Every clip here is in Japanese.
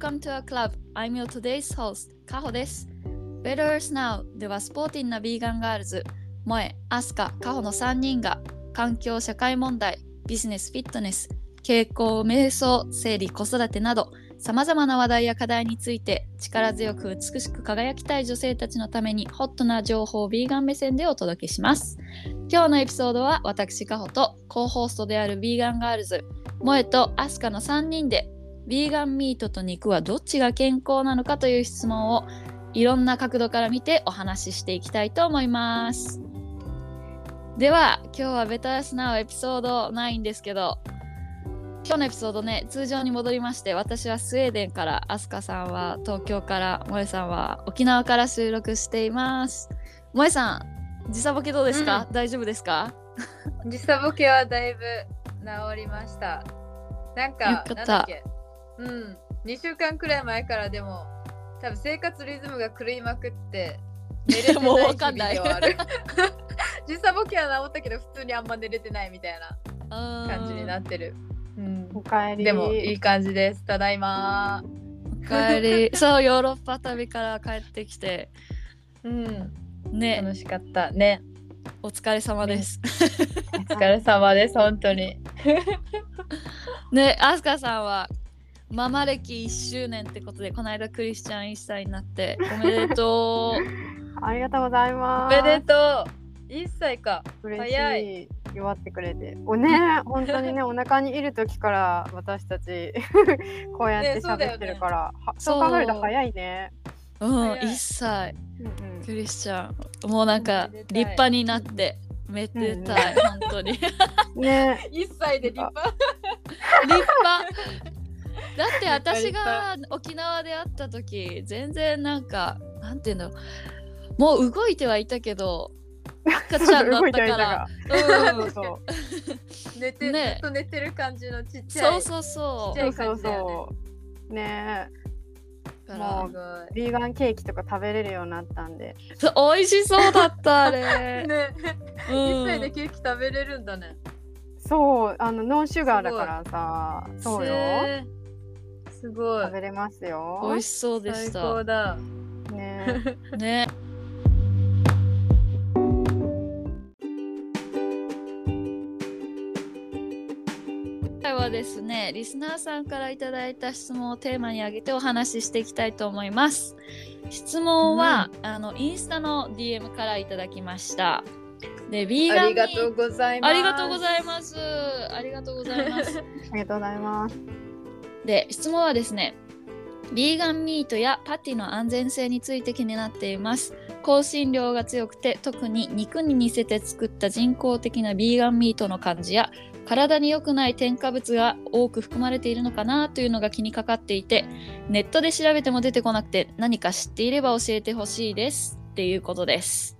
Welcome to our club. I'm your today's host, カホです。Better Earth Now ではスポーティーなビーガンガールズ、萌え、アスカ、カホの3人が環境、社会問題、ビジネス、フィットネス、健康、瞑想、生理、子育てなど、さまざまな話題や課題について力強く美しく輝きたい女性たちのためにホットな情報をビーガン目線でお届けします。今日のエピソードは私カホと co-host であるビーガンガールズ萌えとアスカの3人でビーガンミートと肉はどっちが健康なのかという質問をいろんな角度から見てお話ししていきたいと思います。では今日はベタースナウエピソード9ですけど今日のエピソードね通常に戻りまして私はスウェーデンからアスカさんは東京から萌えさんは沖縄から収録しています。萌えさん時差ボケどうですか、大丈夫ですか？時差ボケはだいぶ治りました。なんか、なんだっけ？うん、2週間くらい前からでも、多分生活リズムが狂いまくって、寝れてないもうわ日かんない々ではある。時差ボケは治ったけど、普通にあんま寝れてないみたいな感じになってる。うんおかえり。でもいい感じです。ただいま。お帰り そうヨーロッパ旅から帰ってきてうん、ね楽しかったね。お疲れ様です。お疲れ様です、本当に。ねアスカさんはママ歴1周年ってことでこの間クリスチャン1歳になって おめでとう。ありがとうございおます。めでとう。1歳か。嬉早しい。祝ってくれて。おね、本当にね、お腹にいる時から私たち こうやって喋ってるから、はそうそう考えると早いね。うん早い1歳うんうんクリスチャンもうなんか立派になってめでたい、本当に立ね、1歳で立派。派だって私立が沖縄で会った時全然なんかなんていうのもう動いてはいたけど赤ちゃんだったから うんそうそう寝て、ねずっと寝てる感じのちっちゃい。そうそうそちっちゃいそうそう感じだよねそう。ねうだかもらう。ビーガンケーキとか食べれるようになったんで。そう美味しそうだったあれ、ね、う1ん歳でケーキ食べれるんだね。そう、あのノンシュガーだからさ、そうよ。すごい食。べれますよ。美味しそうでし最た高だ。ね。ね今回はですねリスナーさんからいただいた質問をテーマに挙げてお話ししていきたいと思います質問は、あのインスタの DM からいただきましたでビーガありがとうございます。ありがとうございますありがとうございますありがとうございます。で質問はですねビーガンミートやパティの安全性について気になっています。香辛料が強くて特に肉に似せて作った人工的なビーガンミートの感じや体に良くない添加物が多く含まれているのかなというのが気にかかっていてネットで調べても出てこなくて何か知っていれば教えてほしいです。っていうことです。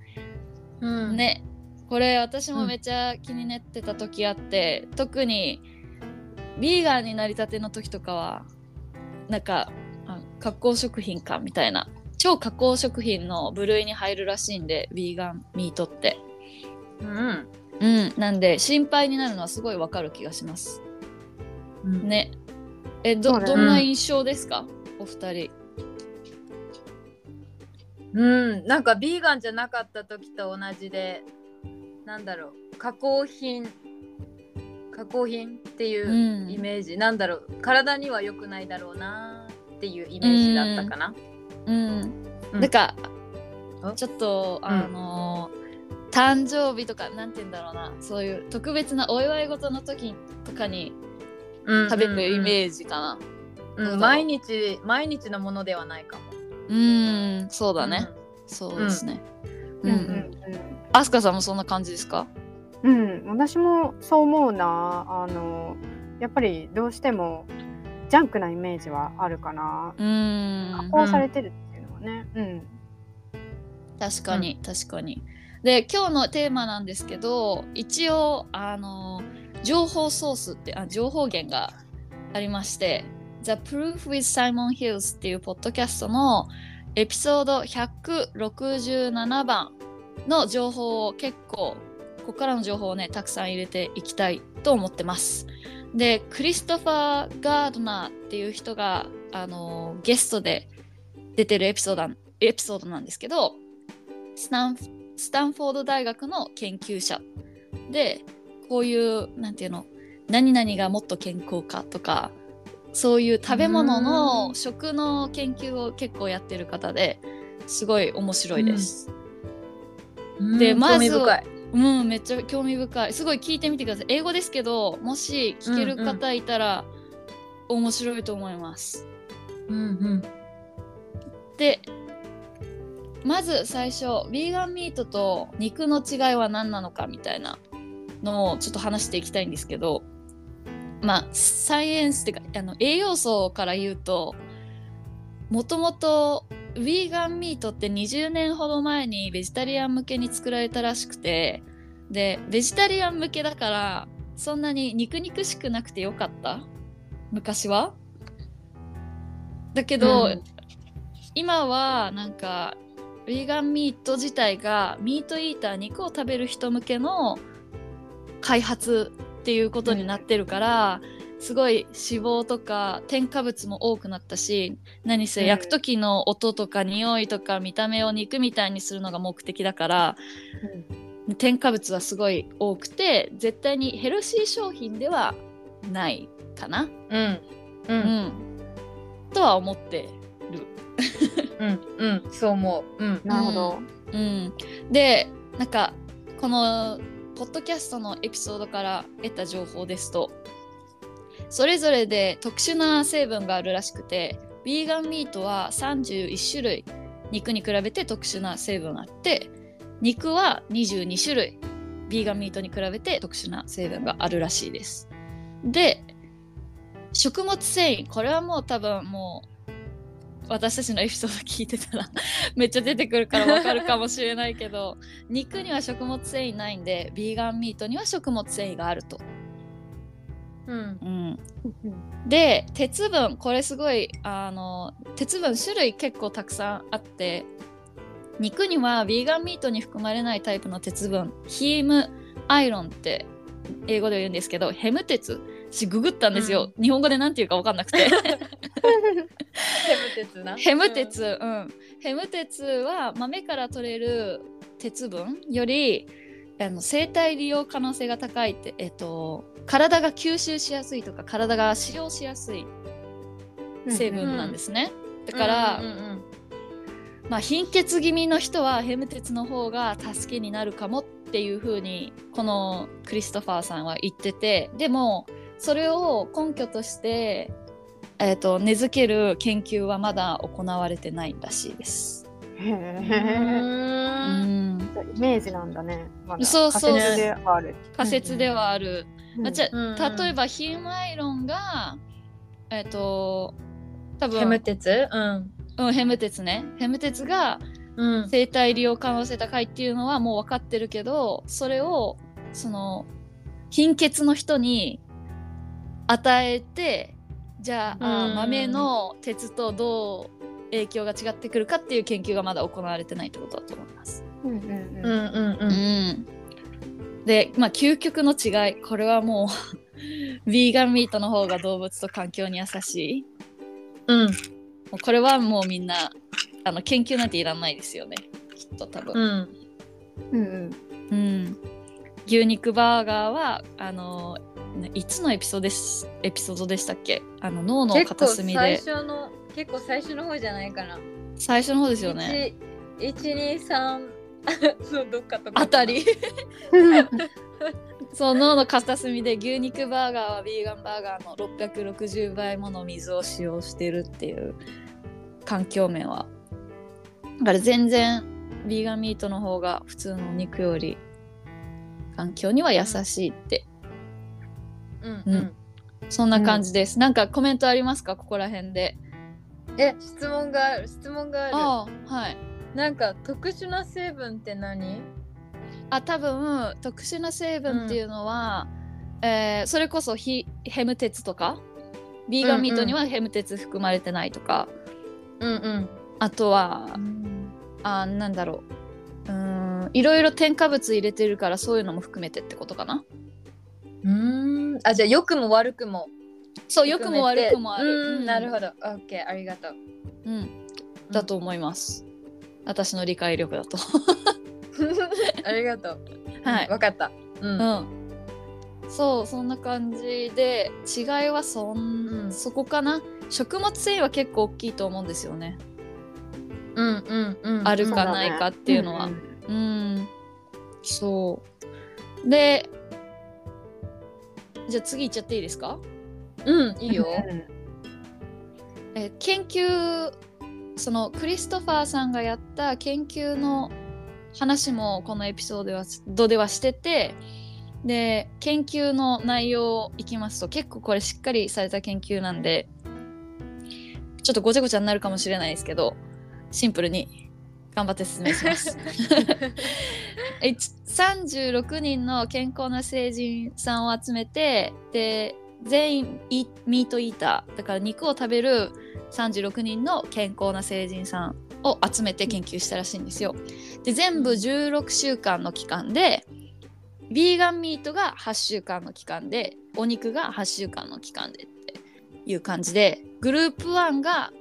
うん。ね。これ私もめっちゃ気になってた時あって、特にビーガンになりたての時とかはなんかあ加工食品かみたいな。超加工食品の部類に入るらしいんでビーガンミートって。うん。うん。なんで心配になるのはすごいわかる気がします。うん。ね。えど,、どんな印象ですか？お二人。うん、なんかビーガンじゃなかった時と同じで、なんだろう、加工品、加工品っていううん。イメージ、なんだろう、体には良くないだろうなっていうイメージだったかな。うん、うん。なんかあちょっとあのー誕生日とかなんて言うんだろうな。そういう特別なお祝い事の時とかにうん食べるイーメージかな。うだろう毎日、毎日のものではないかも。うん。そうだね、そうですね。うん、うんうん。アスカさんもそんな感じですか？うん、うん、私もそう思うな。あの、やっぱりどうしてもジャンクなイメージはあるかな。うん加工されてるっていうのはね。うん。確かに、確かにで今日のテーマなんですけど一応あの情報ソースってあ情報源がありまして The Proof with Simon Hills っていうポッドキャストのエピソード167番の情報を結構ここからの情報をねたくさん入れていきたいと思ってます。でクリストファー・ガードナーっていう人があのゲストで出てるエピソードエピソードなんですけどスタンスタンフォード大学の研究者。でこういうなんていうの何々がもっと健康かとかそういう食べ物の食の研究を結構やってる方ですごい面白いです。でまずうん、めっちゃ興味深い。すごい聞いてみてください。英語ですけど、もし聞ける方いたら、面白いと思います。うんうんで、まず最初、ヴィーガンミートと肉の違いは何なのかみたいなのをちょっと話していきたいんですけど、まあ、サイエンスっていうか、あの栄養素から言うと、もともとヴィーガンミートって20年ほど前にベジタリアン向けに作られたらしくてでベジタリアン向けだからそんなに肉肉しくなくてよかった。昔は。だけど、うん。今はなんかヴィーガンミート自体がミートイーター肉を食べる人向けの開発っていうことになってるから、すごい脂肪とか添加物も多くなったし何せうん。焼く時の音とか匂いとか見た目を肉みたいにするのが目的だから添加物はすごい多くて絶対にヘルシー商品ではないかな、うん。ううん。ん、とは思ってる。うん。うん。そう思う。うん。なるほど。うん、でなんかこのポッドキャストのエピソードから得た情報ですとそれぞれで特殊な成分があるらしくてヴィーガンミートは31種類肉に比べて特殊な成分あって肉は22種類ヴィーガンミートに比べて特殊な成分があるらしいです。で食物繊維これはもう多分もう私たちのエピソード聞いてたら めっちゃ出てくるからわかるかもしれないけど肉には食物繊維ないんでビーガンミートには食物繊維があると。うん。うん、で鉄分これすごいあの鉄分種類結構たくさんあって肉にはビーガンミートに含まれないタイプの鉄分ヒームアイロンって英語で言うんですけどヘム鉄。私ググったんですよ、日本語で何て言うか分かんなくて。ヘム鉄な。ヘム鉄、うん、ヘム鉄は豆から取れる鉄分よりあの生体利用可能性が高いって、えっと、体が吸収しやすいとか体が使用しやすい成分なんですね、だから、うんうんまあ、貧血気味の人はヘム鉄の方が助けになるかもっていう風にこのクリストファーさんは言っててでもそれを根拠として、えー、と根付ける研究はまだ行われてないらしいです。へうえ。んうんイメージなんだね。まだ。そうそう。仮説ではある。仮説ではある、うん。まあ、じゃうん。あ例えばヒームアイロンがえっ、と多分。ヘム鉄？うん。うん、ヘム鉄ね。ヘム鉄がうん。生体利用可能性高いっていうのはもう分かってるけどそれをその貧血の人に与えてじゃあ,あー、うん。豆の鉄とどう影響が違ってくるかっていう研究がまだ行われてないってことだと思います。うんうんううん。んうん。うん。でまあ究極の違い。これはもう ヴィーガンミートの方が動物と環境に優しい。うん。もうこれはもうみんなあの研究なんていらないですよね。きっと多分。うん。うんうん。うん、牛肉バーガーはあのねいつのエピソードですエピソードでしたっけ？あの脳の結構片隅最で初の結構最初の方じゃないかな。最初の方ですよね。123 そうどっかとか。あたり。そう脳の片隅で牛肉バーガーはビーガンバーガーの660倍もの水を使用してるっていう環境面は。だから全然ビーガンミートの方が普通のお肉より環境には優しいって。うんうん。うん。そんな感じです。なんかコメントありますか？ここら辺で。え質問がある質問がある。ああ、はい。なんか特殊な成分って何？あ、多分特殊な成分っていうのは、えーそれこそヒヘム鉄とか、ビーガンミートにはヘム鉄含まれてないとか、うんうん。あとは、あなんだろう。うーんいろいろ添加物入れてるからそういうのも含めてってことかな。うん。あじゃあ良くも悪くもそう良くも悪くもある、うん。なるほど、ど OK ありがとう。うん、だと思います、私の理解力だと。ありがとう。はい。わかった。うん。うん。そうそんな感じで違いはそん、うん。そこかな？食物繊維は結構大きいと思うんですよね。うんうんうん。あるかないかっていうのは。ん。うん。そう。でじゃあ次いっちゃっていいですか？うんいいようんえ研究そのクリストファーさんがやった研究の話もこのエピソードではドではしててで研究の内容いきますと結構これしっかりされた研究なんでちょっとごちゃごちゃになるかもしれないですけどシンプルに頑張って説明します。えち36人の健康な成人さんを集めてで全員イミートイーターだから肉を食べる36人の健康な成人さんを集めて研究したらしいんですよ。で全部16週間の期間でビーガンミートが8週間の期間でお肉が8週間の期間でっていう感じでグループ1が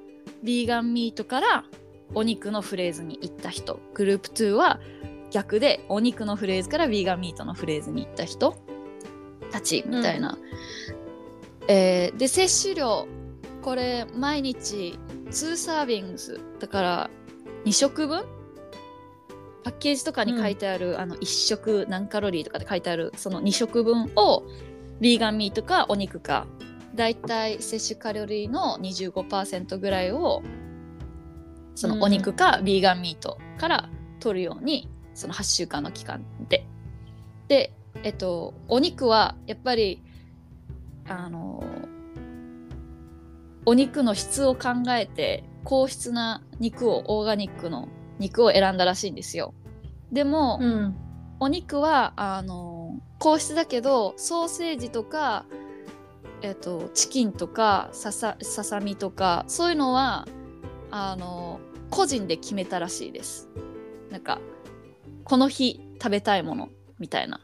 ビーガンミートからお肉のフレーズに行った人グループ2は逆でお肉のフレーズからビーガンミートのフレーズに行った人たちみたいな。えーで摂取量これ毎日2サービングス。だから2食分？パッケージとかに書いてある、あの1食何カロリーとかで書いてあるその2食分をビーガンミートかお肉か。だいたい摂取カロリーの25%ぐらいをそのお肉かビーガンミートから取るようにその8週間の期間で。で、えっと、お肉はやっぱりあのお肉の質を考えて高質な肉をオーガニックの肉を選んだらしいんですよ。でも、うんお肉はあの高質だけどソーセージとか、えっと、チキンとかささささみとかそういうのはあの個人で決めたらしいです。なんかこの日食べたいものみたいな。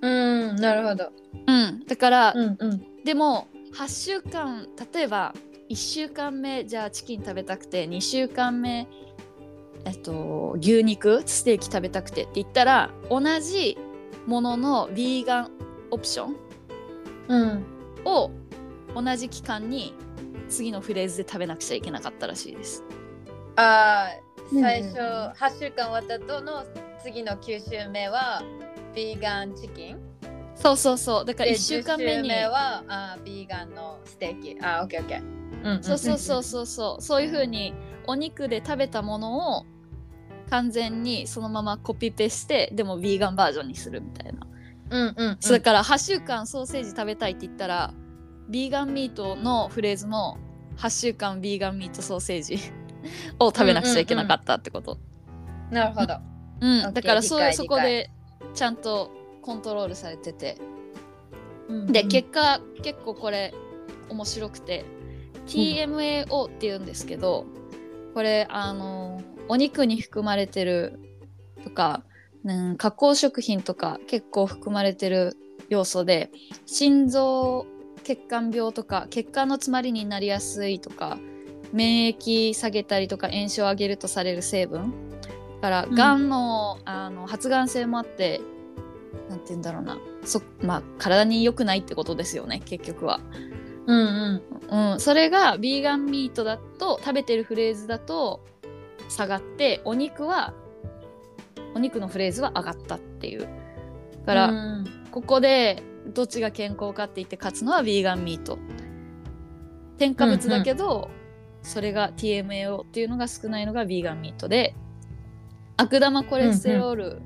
うんなるほどうん、だから、うんうんでも8週間例えば1週間目じゃあチキン食べたくて2週間目えっと牛肉ステーキ食べたくてって言ったら同じもののヴィーガンオプションうんを同じ期間に次のフレーズで食べなくちゃいけなかったらしいです。あー最うん初8週間終わった後の次の9週目はビーガンチキンそうそうそう。だからで1週間目10にはあービーガンのステーキ。あーオッケーオッケー。うんそうそうそうそうそう。そういう風にお肉で食べたものを完全にそのままコピペしてでもヴィーガンバージョンにするみたいな。うんうんうん。そうだから8週間ソーセージ食べたいって言ったらビーガンミートのフレーズも8週間ビーガンミートソーセージ を食べなくちゃいけなかったってこと。なるほど。うん。オッケー。だからそう理解。そこでちゃんとコントロールされてて。でうん。結果結構これ面白くて。TMAO って言うんですけどこれあのお肉に含まれてるとか、うん、加工食品とか結構含まれてる要素で心臓血管病とか血管の詰まりになりやすいとか免疫下げたりとか炎症を上げるとされる成分だからうん。がんの,、あの発がん性もあってなんて言うんだろうな。そまあ体に良くないってことですよね結局は。うんうん。うん、それがビーガンミートだと食べてるフレーズだと下がってお肉はお肉のフレーズは上がったっていう。だから、うん。ここでどっちが健康かって言って勝つのはビーガンミート。添加物だけど、それが TMAO っていうのが少ないのがビーガンミートで悪玉コレステロール、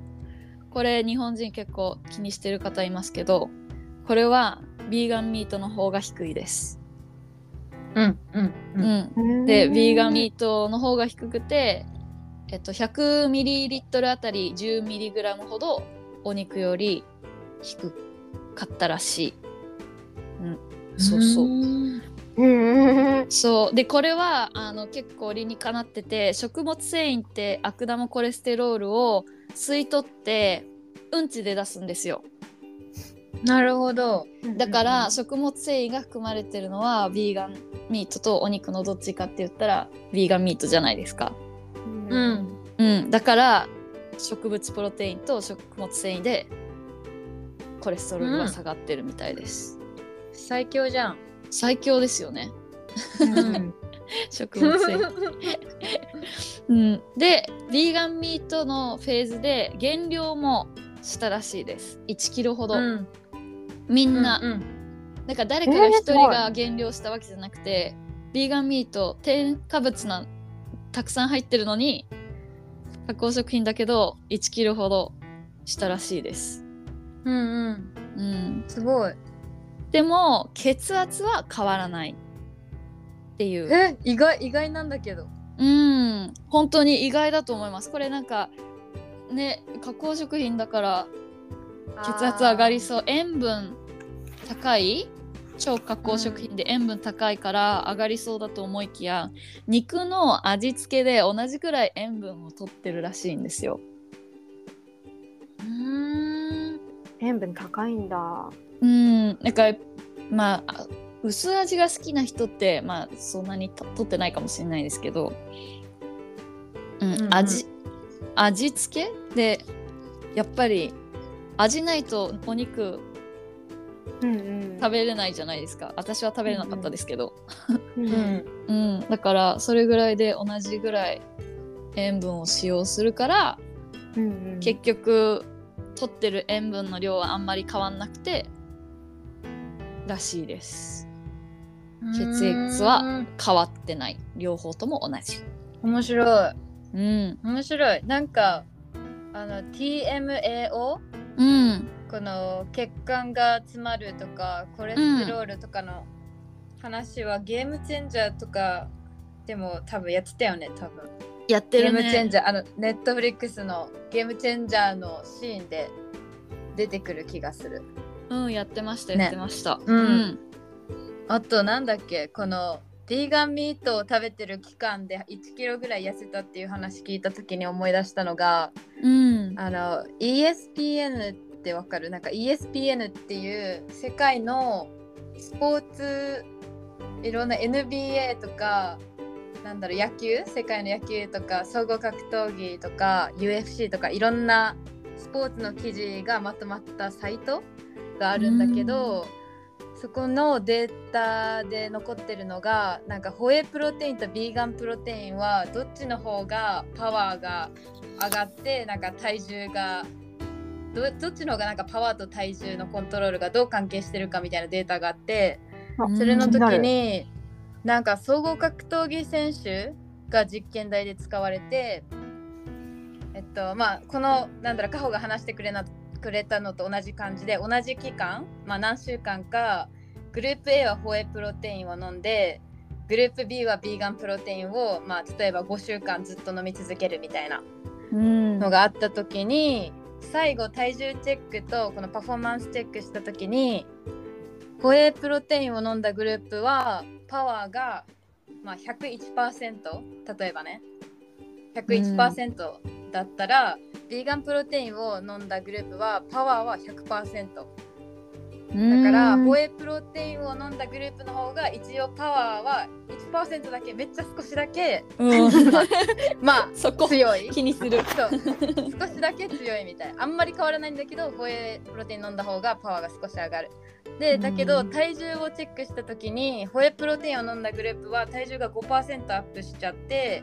これ日本人結構気にしてる方いますけどこれはビーガンミートの方が低いです。うんうんうんうん、でビーガンミートの方が低くて、えっと、100ml あたり 10mg ほどお肉より低かったらしい。うん、そうそう。んうんそうでこれはあの結構理にかなってて食物繊維って悪玉コレステロールを吸い取ってうんちで出すんですよ。なるほど。だから食物繊維が含まれてるのはビーガンミートとお肉のどっちかって言ったらビーガンミートじゃないですか。ううんん。うん、だから植物プロテインと食物繊維でコレステロールが下がってるみたいです。最強じゃん。最強ですよねうん 食物繊維。うん、でビーガンミートのフェーズで減量もしたらしいです1キロほど、うん。みんな、うんなんか誰かが一人が減量したわけじゃなくて、ビーガンミート添加物なたくさん入ってるのに加工食品だけど1キロほどしたらしいです。うんうん。うん、すごい。でも血圧は変わらないっていうえ、意外意外なんだけど。うん本当に意外だと思いますこれなんかね加工食品だから血圧上がりそう塩分高い超加工食品で塩分高いから上がりそうだと思いきや、肉の味付けで同じくらい塩分を取ってるらしいんですよ。うーん。塩分高いんだ。うんなんかまあ薄味が好きな人ってまあそんなにと取ってないかもしれないですけど、うんうんうん味味付け？でやっぱり味ないとお肉うんうん。食べれないじゃないですか私は食べれなかったですけど、うんうん。うんだからそれぐらいで同じぐらい塩分を使用するから、うんうん。結局取ってる塩分の量はあんまり変わんなくてらしいです。血液はうん変わってない。両方とも同じ。面白い。うん。面白い。なんか、あの、TMAO? うん。この血管が詰まるとかコレステロールとかの話はゲームチェンジャーとかでも多分やってたよね多分。やってるゲームチェンねジャーあのネットフリックスのゲームチェンジャーのシーンで出てくる気がするうんやってましたね。やってました、うん。あとなんだっけこのビーガンミートを食べてる期間で1キロぐらい痩せたっていう話聞いた時に思い出したのがうん。あの ESPN ってわかる？なんか ESPN っていう世界のスポーツいろんな NBA とかなんだろう野球？世界の野球とか総合格闘技とか UFC とかいろんなスポーツの記事がまとまったサイトがあるんだけど、そこのデータで残ってるのがなんかホエイプロテインとビーガンプロテインはどっちの方がパワーが上がってなんか体重がどどっちの方がなんかパワーと体重のコントロールがどう関係してるかみたいなデータがあってあそれの時になんか総合格闘技選手が実験台で使われてえっとまあこのなんだろうカホが話してくれなくれたのと同じ感じで同じ期間、まあ、何週間かグループ A はホエイプロテインを飲んでグループ B はビーガンプロテインを、まあ、例えば5週間ずっと飲み続けるみたいなうん。のがあった時に最後体重チェックとこのパフォーマンスチェックした時にホエイプロテインを飲んだグループはパワーが、まあ、101%例えばね101%だったら、ビーガンプロテインを飲んだグループはパワーは100%だからホエイプロテインを飲んだグループの方が一応パワーは1%だけめっちゃ少しだけうん。まあまあそこ強い。気にする。そう。少しだけ強いみたい。あんまり変わらないんだけどホエイプロテイン飲んだ方がパワーが少し上がる。でだけうんど体重をチェックした時にホエイプロテインを飲んだグループは体重が5%アップしちゃって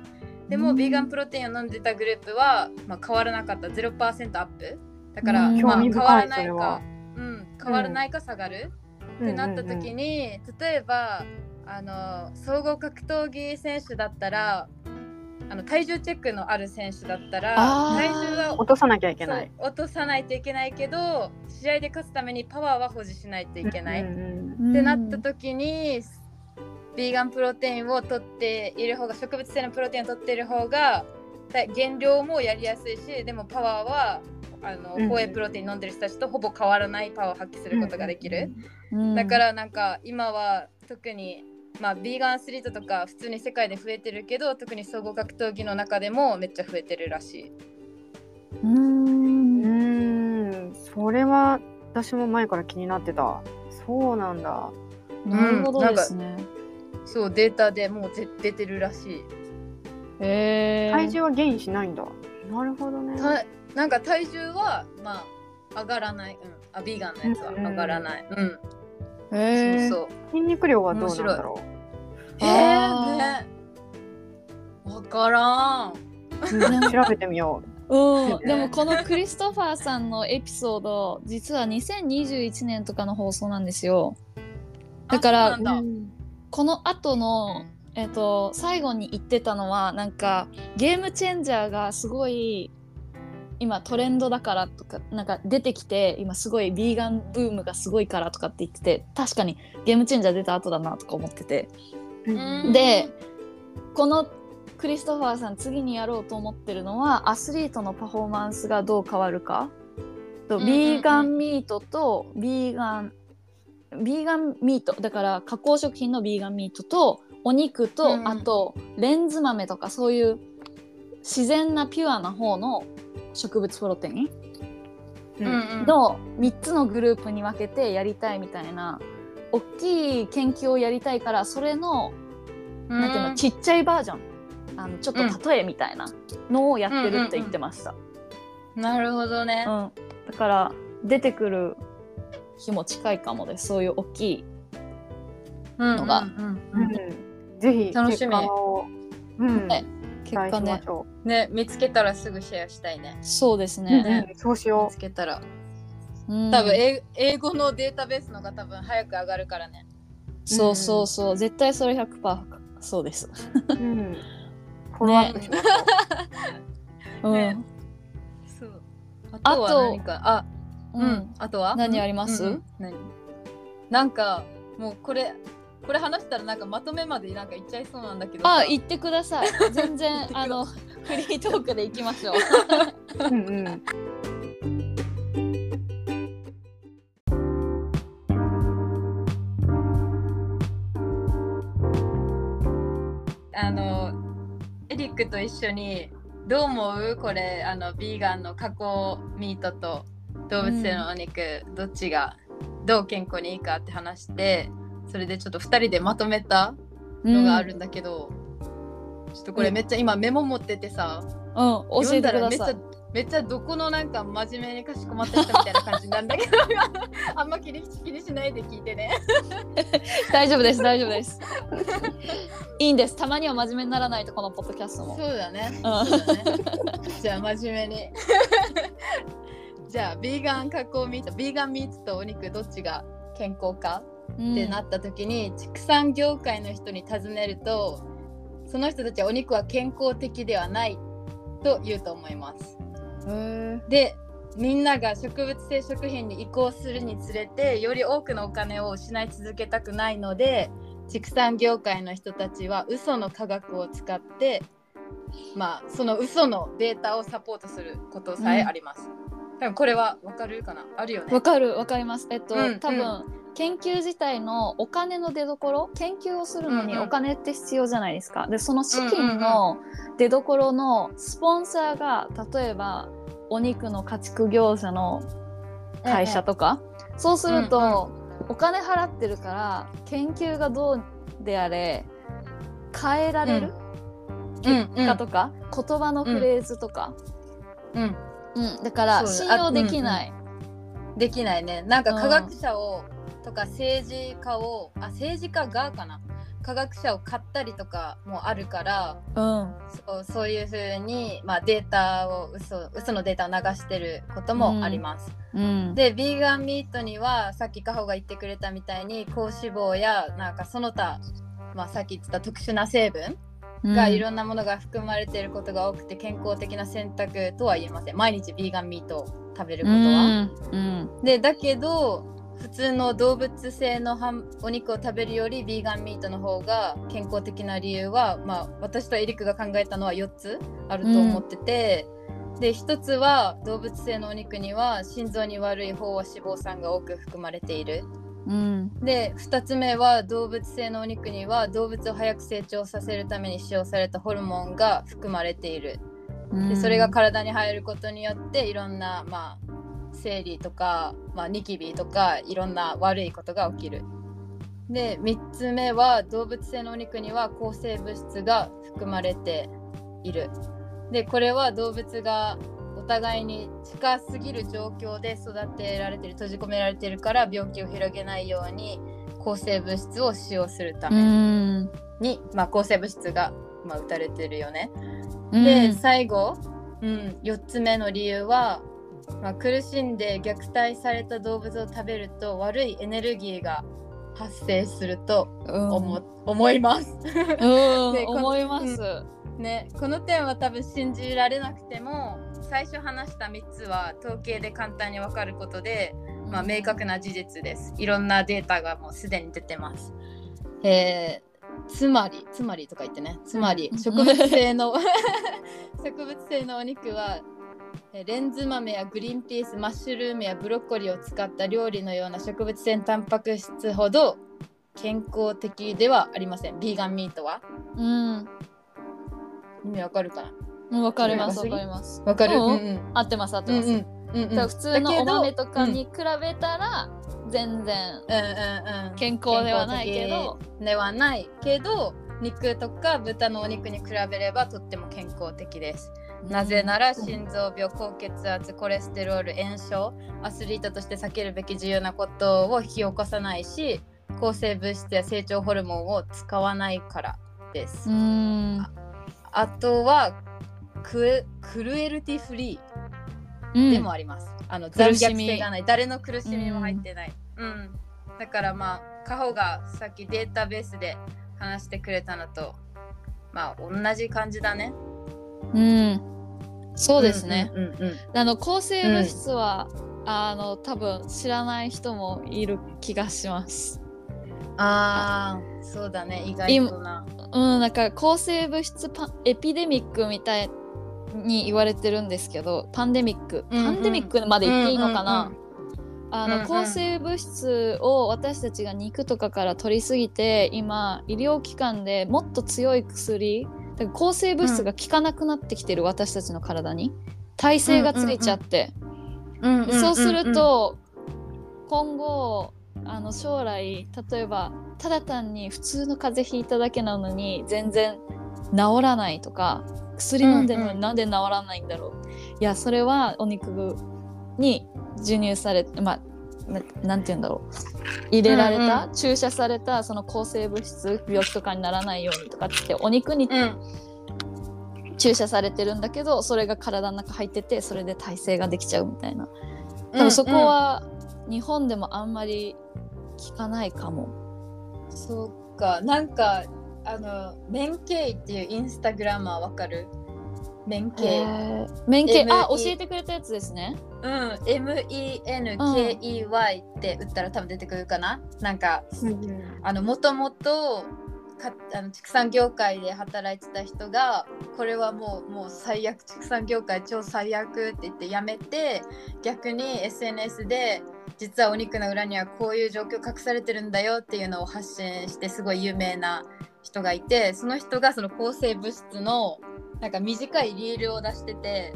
でもうん。ビーガンプロテインを飲んでたグループは、まあ、変わらなかった。0%アップ。だから、うん。まあ、変わらないか、うん、変わらないか下がる、ってなった時に、例えばあの総合格闘技選手だったらあの体重チェックのある選手だったら体重は落とさなきゃいけない。落とさないといけないけど試合で勝つためにパワーは保持しないといけない、うんっうんてなった時にビーガンプロテインを取っている方が植物性のプロテインを取っている方がだ減量もやりやすいしでもパワーはあの、うん。ホエイプロテイン飲んでる人たちとほぼ変わらないパワーを発揮することができる。うんだからなんか今は特にまあビーガンアスリートとか普通に世界で増えてるけど特に総合格闘技の中でもめっちゃ増えてるらしい。うん。うーん、それは私も前から気になってた。そうなんだ。なるほどですね。そうデータでもうぜ出てるらしい。へえ。体重はゲインしないんだ。なるほどね。たなんか体重はまあ上がらない、うん、あビーガンのやつは上がらない、うん。へえ。そうそう。筋肉量はどうなんだろえあー。ー、ね。わからん。調べてみよう。ん、でもこのクリストファーさんのエピソード実は2021年とかの放送なんですよ。だからあそうなんだこの後のえっ、と最後に言ってたのはなんかゲームチェンジャーがすごい今トレンドだからとかなんか出てきて今すごいビーガンブームがすごいからとかって言ってて確かにゲームチェンジャー出た後だなとか思ってて。でこのクリストファーさん次にやろうと思ってるのはアスリートのパフォーマンスがどう変わるか。とビーガンミートとビーガンビーガンミート。だから加工食品のビーガンミートとお肉と、うん。うんあとレンズ豆とかそういう自然なピュアな方の植物プロテイン？うん。うんうんの3つのグループに分けてやりたいみたいな大きい研究をやりたいからそれのなんていうの、ちっちゃいバージョン。あのちょっと例えみたいなのをやってるって言ってました、なるほどね。う。ん。だから出てくる日も近いかもですそういう大きいのがうんううん。ん。ぜひ楽しみ。結果を、うん、結果ね。ね見つけたらすぐシェアしたいね。そうですう、ね、ねうんそうし見よつけたら。うん。多分英英語のデータベースのが多分早く上がるからね。そうそうそう。絶対それ100%そうです、う、うん、フォローアップしましょう ん。ね。そう。あとは何か？あううん。ん、あとは？何あります？何？なんかもうこれこれ話したらなんかまとめまでなんか言っちゃいそうなんだけどさ。あ言ってください。全然 あのフリートークでいきましょうう。うんうん。あのエリックと一緒にどう思う？これあのビーガンの加工ミートと動物性のお肉、どっちがどう健康にいいかって話してそれでちょっと2人でまとめたのがあるんだけど、ちょっとこれめっちゃ今メモ持っててさ、うん、教えてくだめっちゃ。めっちゃどこのなんか真面目にかしこまった人みたいな感じなんだけど あんま気に気にしないで聞いてね。大丈夫です、大丈夫です。いいんです。たまには真面目にならないと、このポッドキャストも。そうだね。うんそうだねじゃあ真面目に。じゃあビーガン加工ミート、ビーガンミートとお肉どっちが健康か？うんってなった時に、畜産業界の人に尋ねるとその人たちはお肉は健康的ではないと言うと思います。でみんなが植物性食品に移行するにつれてより多くのお金を失い続けたくないので畜産業界の人たちは嘘の科学を使ってまあその嘘のデータをサポートすることさえあります。多分これはわかるかな？あるよね。わ。かる、わかります。えっと、うん多分、う研究自体のお金の出所研究をするのにうんうん。お金って必要じゃないですか。でその資金の出所のスポンサーが例えばお肉の家畜業者の会社とか、そうすると、お金払ってるから研究がどうであれ変えられる、結果とか、言葉のフレーズとか、うん、うんだからそう信用できない。できないね。なんかうん科学者を、とか政治家をあ政治家がかな科学者を買ったりとかもあるからうんそうそういうふうに、まあ、データを嘘嘘のデータを流してることもあります。うんでビーガンミートにはさっきカホが言ってくれたみたいに高脂肪やなんかその他、まあ、さっき言ってた特殊な成分がいろんなものが含まれていることが多くて健康的な選択とは言えません。毎日ビーガンミートを食べることは。うん。うん。でだけど普通の動物性のお肉を食べるよりビーガンミートの方が健康的な理由は、まあ、私とエリックが考えたのは4つあると思ってて、で1つは動物性のお肉には心臓に悪い飽和脂肪酸が多く含まれている。うんで2つ目は動物性のお肉には動物を早く成長させるために使用されたホルモンが含まれている。うんでそれが体に入ることによっていろんな、まあ、生理とか、まあ、ニキビとかいろんな悪いことが起きる。で3つ目は動物性のお肉には抗生物質が含まれている。でこれは動物がお互いに近すぎる状況で育てられてる閉じ込められてるから病気を広げないように抗生物質を使用するために、まあ、抗生物質が、まあ、打たれてるよね。で最後、うん、4つ目の理由は、まあ、苦しんで虐待された動物を食べると悪いエネルギーが発生すると思,、うん、思います。思います。ね、この点は多分信じられなくても最初話した3つは統計で簡単に分かることで、まあ、明確な事実です。いろんなデータがもうすでに出てます。えー、つまりつまりとか言ってねつまり植物性の 植物性のお肉はレンズ豆やグリーンピースマッシュルームやブロッコリーを使った料理のような植物性タンパク質ほど健康的ではありませんビーガンミートは？うん。意味わかるかな？わかりますわかります？わかる、うんうん、合ってます合ってます。うんうん、普通のお豆とかに比べたら全然健康ではないけど。ではないけど肉とか豚のお肉に比べればとっても健康的です。なぜなら心臓病、高血圧、コレステロール、炎症、アスリートとして避けるべき重要なことを引き起こさないし、抗生物質や成長ホルモンを使わないからです。ああとはククルエルティフリーでもあります。うん、あの残虐性がない誰の苦しみも入ってない。うん、うん、だからまあカホがさっきデータベースで話してくれたのとまあ同じ感じだね。うん、そうですね。あの抗生物質は、うん、あの多分知らない人もいる気がします。ああ、そうだね、意外とな。うん、なんか抗生物質パエピデミックみたいに言われてるんですけど、パンデミック、パンデミックまで言っていいのかな？あの、抗生物質を私たちが肉とかから取りすぎて今医療機関でもっと強い薬だから抗生物質が効かなくなってきてる、私たちの体に。耐性がついちゃって、そうすると今後あの将来例えばただ単に普通の風邪ひいただけなのに全然治らないとか薬飲んでるのになんで治らないんだろう、うんうん、いやそれはお肉に授乳されまあなんて言うんだろう。入れられた、うんうん、注射されたその抗生物質病気とかにならないようにとかってお肉に、注射されてるんだけどそれが体の中入っててそれで耐性ができちゃうみたいな。多分そこは日本でもあんまり聞かないかも。そうか。なんかあのメンケイっていうインスタグラマーわかる？面形。面形、あ、教えてくれたやつですね。うん、MENKEY って打ったら多分出てくるかな？なんか、あの、もともと、かあの畜産業界で働いてた人がこれはもうもう最悪畜産業界超最悪って言ってやめて逆に SNS で実はお肉の裏にはこういう状況隠されてるんだよっていうのを発信してすごい有名な人がいてその人がその抗生物質のなんか短いリールを出してて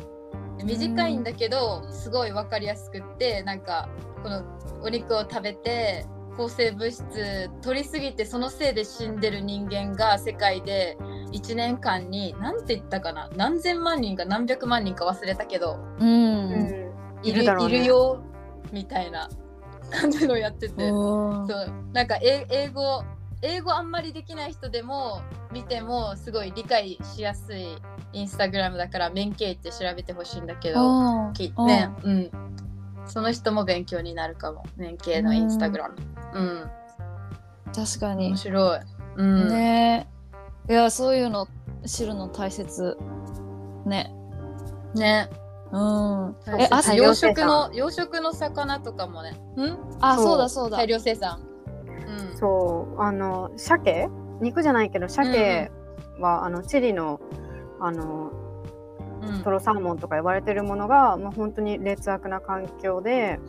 短いんだけどすごい分かりやすくってなんかこのお肉を食べて抗生物質取りすぎてそのせいで死んでる人間が世界で1年間に何て言ったかな何千万人か何百万人か忘れたけど、うん、いるいる,、いるよみたいな感じのやってて。そう。なんか英語英語あんまりできない人でも見てもすごい理解しやすいインスタグラムだから面形って調べてほしいんだけどねうん。その人も勉強になるかも面形のインスタグラム。うん。確かに。面白い、うん、ね。いやそういうの知るの大切。ね。ね。うん。えあ養殖の養殖の魚とかもね。うん？あそうだそうだ。大量生産そうあの鮭？肉じゃないけど鮭は、うん、あのチリのあの、うん、トロサーモンとか呼ばれてるものが、もう本当に劣悪な環境で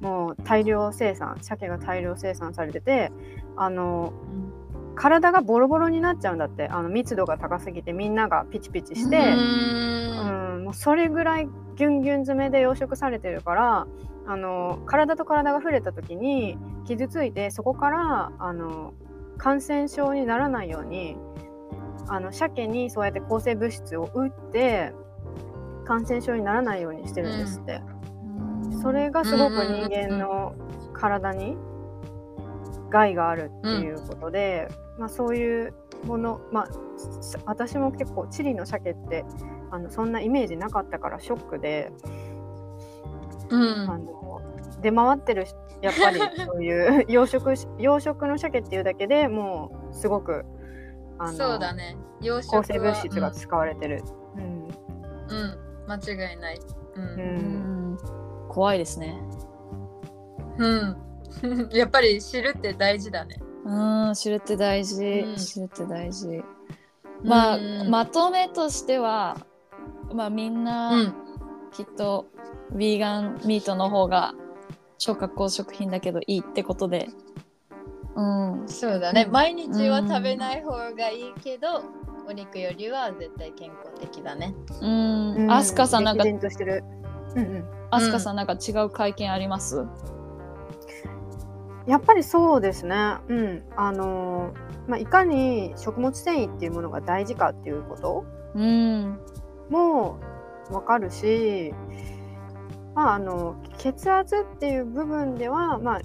もう大量生産鮭が大量生産されててあの、うん、体がボロボロになっちゃうんだって。あの密度が高すぎてみんながピチピチしてうんもうそれぐらいギュンギュン詰めで養殖されてるからあの体と体が触れた時に傷ついてそこからあの感染症にならないようにあの鮭にそうやって抗生物質を打って感染症にならないようにしてるんですって、うん、それがすごく人間の体に害があるっていうことで、うん、まあ、そういうもの、まあ、私も結構チリの鮭ってあのそんなイメージなかったからショックで、うん、あの出回ってるやっぱり そういう養殖養殖の鮭っていうだけでもうすごくあのそうだね。養殖抗生物質が使われてる、うん、うん、うん、間違いない、うん、うん、怖いですね。うん。やっぱり知るって大事だね。うん知るって大事、うん、知るって大事。まあ、まとめとしてはまあみんな、きっとヴィーガンミートの方が消化酵食品だけどいいってことで。うん、そうだね、うん、毎日は食べない方がいいけど、うん、お肉よりは絶対健康的だね。うん。アスカさんなんかアスカさんなんか違う会見あります、やっぱりそうですね。うん。あのまあ、いかに食物繊維っていうものが大事かっていうことも分かるし、まあ、あの血圧っていう部分では、まあ、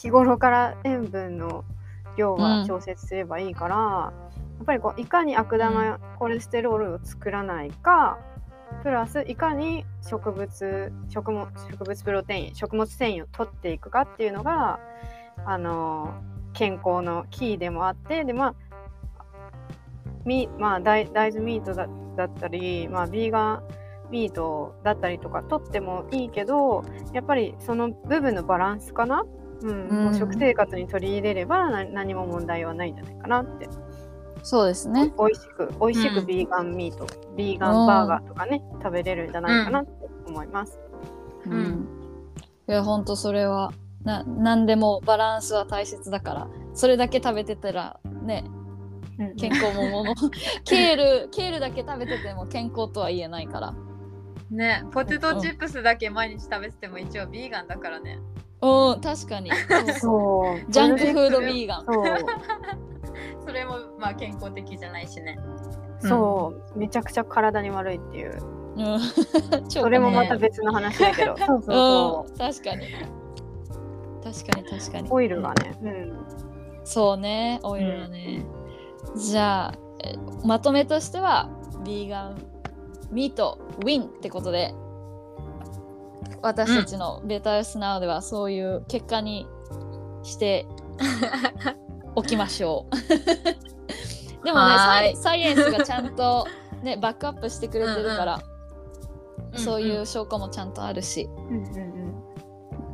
日頃から塩分の量は調節すればいいから、うん、やっぱりこういかに悪玉コレステロールを作らないか、プラスいかに植物食物植物プロテイン食物繊維を取っていくかっていうのがあの健康のキーでもあってでまあみまあ大大豆ミートだだったり、まあ、ビーガンミートだったりとか取ってもいいけどやっぱりその部分のバランスかな？うん、もう食生活に取り入れれば何も問題はないんじゃないかなって。そうですね。美味しく美味しくビーガンミート、うん、ビーガンバーガーとかね食べれるんじゃないかなって思います。うん、うん、いやほんとそれはな何でもバランスは大切だからそれだけ食べてたらね健康ももの ケールケールだけ食べてても健康とは言えないからねポテトチップスだけ毎日食べてても一応ビーガンだからね。うん確かに。そう。ジャンクフードビーガン。それもまあ健康的じゃないしね。そう、うん、めちゃくちゃ体に悪いっていう、うん、それもまた別の話だけど、そうそうそう、確かに。確かに確かに。オイルがね、うん、そうねオイルがね、じゃあまとめとしてはビーガンミートウィンってことで私たちのベタースナウではそういう結果にして おきましょう。でもねサイ、サイエンスがちゃんと、ね、バックアップしてくれてるから、うんうん、そういう証拠もちゃんとあるし、うんうんうん、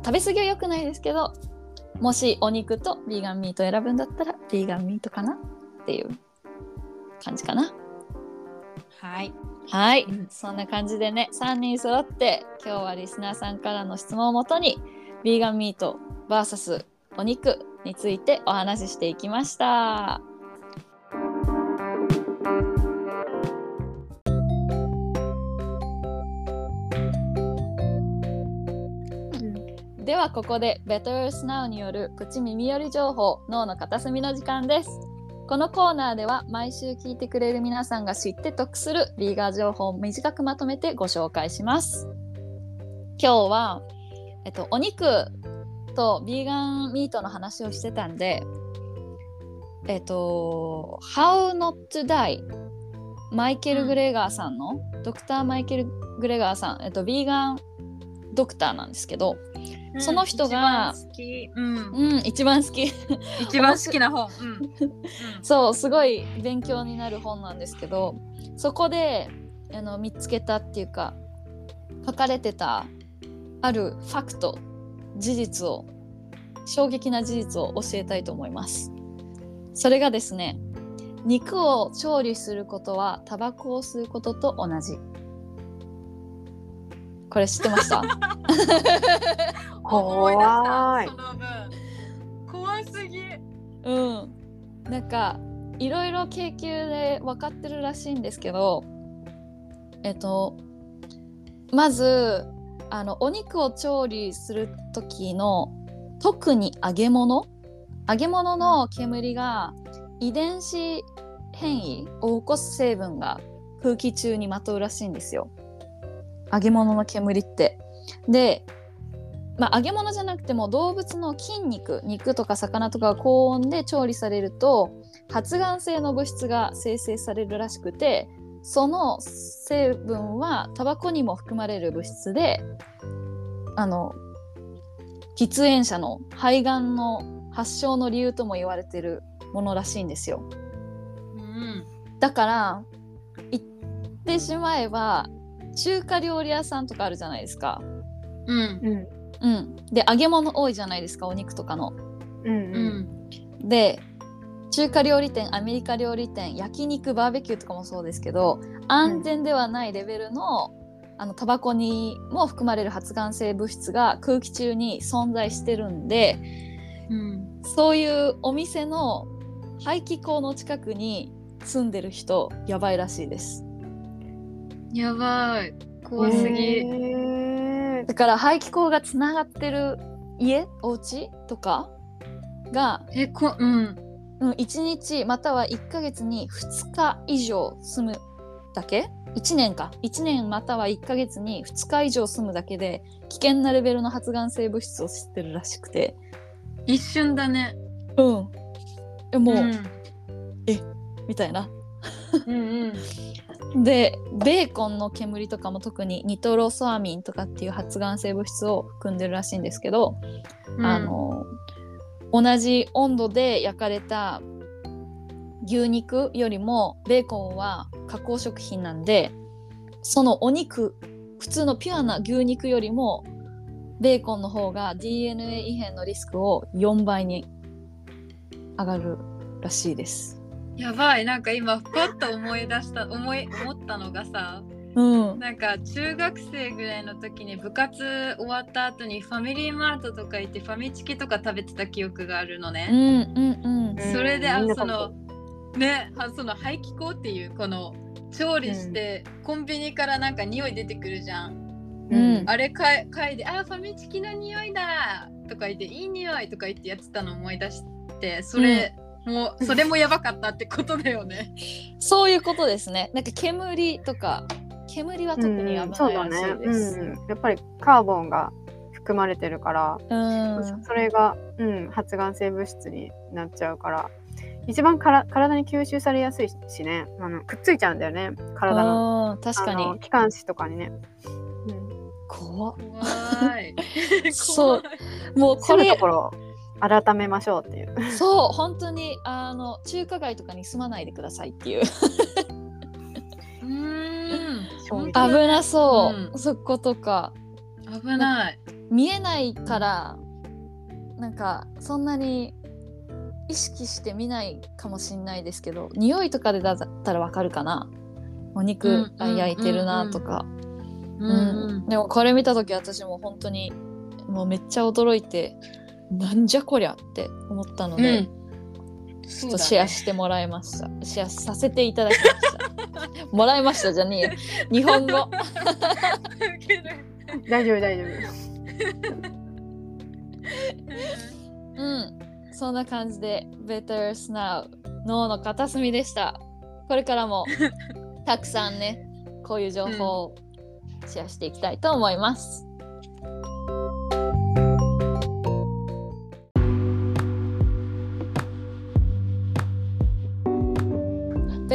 食べ過ぎは良くないですけどもしお肉とビーガンミート選ぶんだったらビーガンミートかなっていう感じかな。はい。はい、うん、そんな感じでね3人揃って今日はリスナーさんからの質問をもとにビーガンミート VS お肉についてお話ししていきました。ではここで Better Now によるプチ耳寄り情報脳の片隅の時間です。このコーナーでは毎週聞いてくれる皆さんが知って得するビーガー情報を短くまとめてご紹介します。今日は、えっと、お肉とビーガンミートの話をしてたんで、えっと、How Not to Die マイケル・グレガーさんの、ドクター・マイケル・グレガーさん、えっと、ビーガンドクターなんですけど、その人が、うん、うん、一番好き。一番好きな本、うん、そうすごい勉強になる本なんですけどそこであの見つけたっていうか書かれてたあるファクト事実を衝撃な事実を教えたいと思います。それがですね肉を調理することはタバコを吸うことと同じこれ知ってました。思い怖すぎ。うん。なんかいろいろ研究で分かってるらしいんですけどえっとまずあのお肉を調理する時の特に揚げ物？揚げ物の煙が遺伝子変異を起こす成分が空気中にまとうらしいんですよ揚げ物の煙って。で、まあ、揚げ物じゃなくても動物の筋肉肉とか魚とかが高温で調理されると発がん性の物質が生成されるらしくてその成分はタバコにも含まれる物質であの喫煙者の肺がんの発症の理由とも言われてるものらしいんですよ。うんだから言ってしまえば中華料理屋さんとかあるじゃないですか。うんうんうん、で揚げ物多いじゃないですかお肉とかの。うんううんんで中華料理店アメリカ料理店焼肉バーベキューとかもそうですけど安全ではないレベルの,、あのタバコにも含まれる発がん性物質が空気中に存在してるんでうんそういうお店の排気口の近くに住んでる人やばいらしいです。やばい。怖すぎ、へー。だから排気口がつながってる家？お家とか？が、えこうん。うん、1日または1ヶ月に2日以上住むだけ？1年か。1年または1ヶ月に2日以上住むだけで危険なレベルの発がん性物質を知ってるらしくて。一瞬だね。うん。えもう、うん。みたいな。うんうん でベーコンの煙とかも特にニトロソアミンとかっていう発がん性物質を含んでるらしいんですけど、あの同じ温度で焼かれた牛肉よりもベーコンは加工食品なんでそのお肉普通のピュアな牛肉よりもベーコンの方が DNA 異変のリスクを4倍に上がるらしいです。やばいなんか今パッと思い出した思い思ったのがさうん、なんか中学生ぐらいの時に部活終わった後にファミリーマートとか行ってファミチキとか食べてた記憶があるのね。うんうんうんそれであそのねはその排気口っていうこの調理して、コンビニからなんか匂い出てくるじゃん。うんあれかい嗅いで「あファミチキの匂いだ!」とか言って「いい匂い!」とか言ってやってたの思い出してそれ、もうそれもやばかったってことだよね。そういうことですね。なんか煙とか煙は特に危ないらしそうだね。いです。うん、やっぱりカーボンが含まれてるから、うん。それが、うん、発がん性物質になっちゃうから一番から体に吸収されやすいしね。あのくっついちゃうんだよね。体の。うん確かあのに気管支とかにね、うん、怖っ。怖い。そう。もうこれところ。を改めましょうっていう。そう本当にあの中華街とかに住まないでくださいっていう。うーん。危なそう、うん。そことか。危ない。見えないからなんかそんなに意識して見ないかもしんないですけど匂いとかでだったらわかるかな。お肉が焼いてるなとか、うん。うん。でもこれ見た時私も本当にもうめっちゃ驚いてなんじゃこりゃって思ったので、ちょっとシェアしてもらいました、シェアさせていただきました。もらいましたじゃねえよ。日本語。大丈夫大丈夫うん。そんな感じで Better Now 脳の片隅でした。これからも たくさんねこういう情報をシェアしていきたいと思います、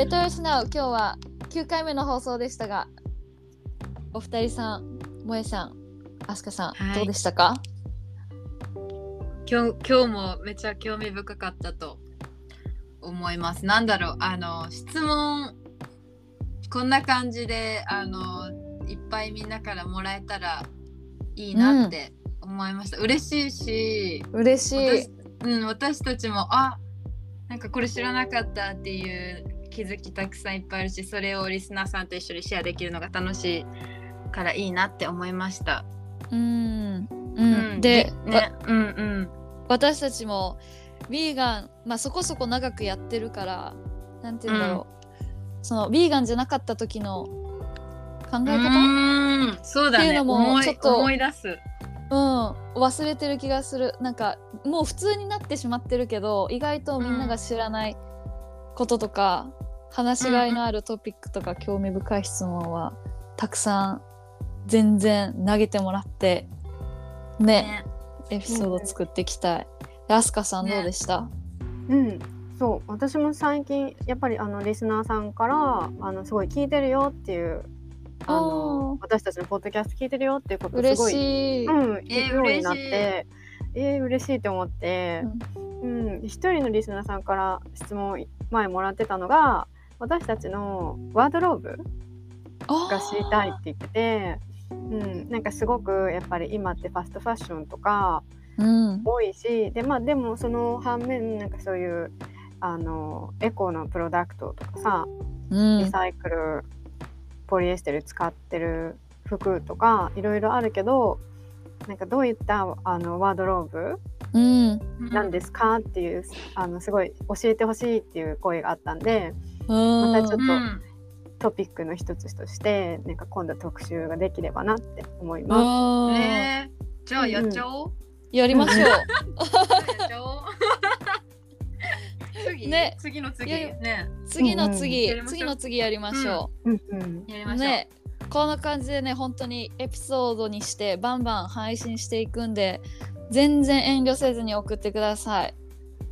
ベトルスナウ今日は9回目の放送でしたがお二人さん萌えさんあすかさん、はいどうでしたか？今日今日もめっちゃ興味深かったと思います。なんだろうあの質問こんな感じであのいっぱいみんなからもらえたらいいなって思いました。嬉しいし、嬉しい私うん、私たちもあなんかこれ知らなかったっていう気づきたくさんいっぱいあるしそれをリスナーさんと一緒にシェアできるのが楽しいからいいなって思いました。うん、う、うん。んで、ねわ、うんうん。私たちもヴィーガン、まあ、そこそこ長くやってるからなんて言うんだろう、そのヴィーガンじゃなかった時の考えう方ーうん、そうだね。っていうのもちょっと思い出す。うん、忘れてる気がする。なんかもう普通になってしまってるけど意外とみんなが知らないこととか、話しがいのあるトピックとか興味深い質問はたくさん全然投げてもらってねね。エピソード作っていきたい。でアスカさんねどうでした、うん、そう私も最近やっぱりあのリスナーさんからあのすごい聞いてるよっていうあの私たちのポッドキャスト聞いてるよっていうことす嬉ごい、しい。うん、くようになってえー、嬉しいと思って、うん、一人のリスナーさんから質問前もらってたのが私たちのワードローブが知りたいって言ってて、うん、なんかすごくやっぱり今ってファストファッションとかうん、多いしで,、まあ、でもその反面なんかそういうあのエコのプロダクトとかさうん、リサイクル、ポリエステル使ってる服とかいろいろあるけどなんかどういったあのワードローブうん、なんですかっていうあのすごい教えてほしいっていう声があったんでうん、またちょっとうん。トピックの一つとしてなんか今度特集ができればなって思いまうんねえ。じゃあやっちゃおう。やりましょう。次？ね次の次ね次の次、やりましょう次の次やりましょす。うんうんう。やりましょう。ね、こんな感じでね、本当にエピソードにしてバンバン配信していくんで、全然遠慮せずに送ってください。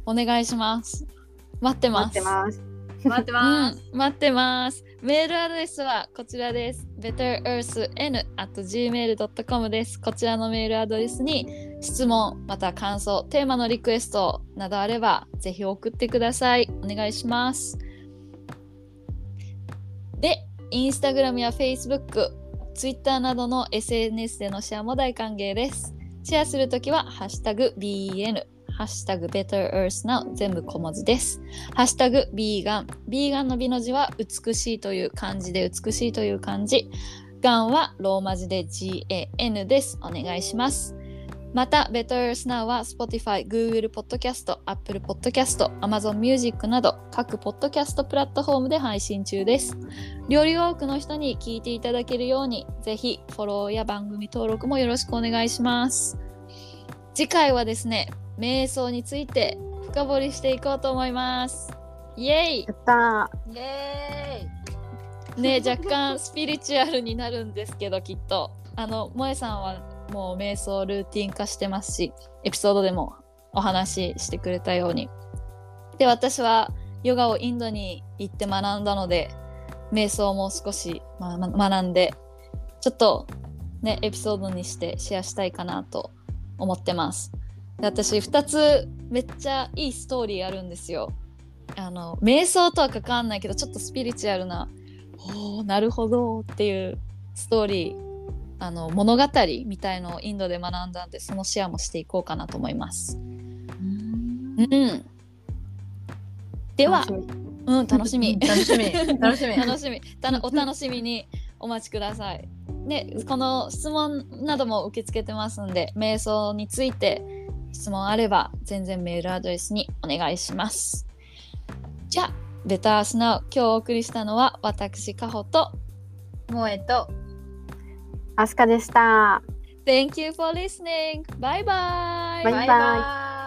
お願いします。待ってます。待ってます。待ってます。うん、待ってます。メールアドレスはこちらです。betterearthn.gmail.com です。こちらのメールアドレスに質問、また感想、テーマのリクエストなどあれば、ぜひ送ってください。お願いします。で、インスタグラムや Facebook、Twitter などの SNS でのシェアも大歓迎です。シェアするときは、ハッシュタグ BN、ハッシュタグ BetterEarthNow 全部小文字です。ハッシュタグビーガン。ビーガンの美の字は美しいという漢字で美しいという漢字。ガンはローマ字で GAN です。お願いします。また、Better Earth Now は Spotify、Google Podcast、Apple Podcast、Amazon Music など各ポッドキャストプラットフォームで配信中です。より多くの人に聞いていただけるように、ぜひフォローや番組登録もよろしくお願いします。次回はですね、瞑想について深掘りしていこうと思います。イエイやったイエーイ。ね若干スピリチュアルになるんですけどきっとあの萌さんはもう瞑想ルーティン化してますしエピソードでもお話ししてくれたようにで私はヨガをインドに行って学んだので瞑想も少し、まま学んでちょっとねエピソードにしてシェアしたいかなと思ってます。で私2つめっちゃいいストーリーあるんですよ。あの瞑想とは関わんないけどちょっとスピリチュアルなおーなるほどっていうストーリー。あの物語みたいのをインドで学んだんでそのシェアもしていこうかなと思います。うん、では楽しみ。うん楽しみ。楽しみ。楽しみ。楽しみ。お楽しみにお待ちください。でこの質問なども受け付けてますんで瞑想について質問あれば全然メールアドレスにお願いします。じゃあベタースナウ今日お送りしたのは私カホと萌えと。アスカでした。Thank you for listening. Bye bye. バイバイバイバイ。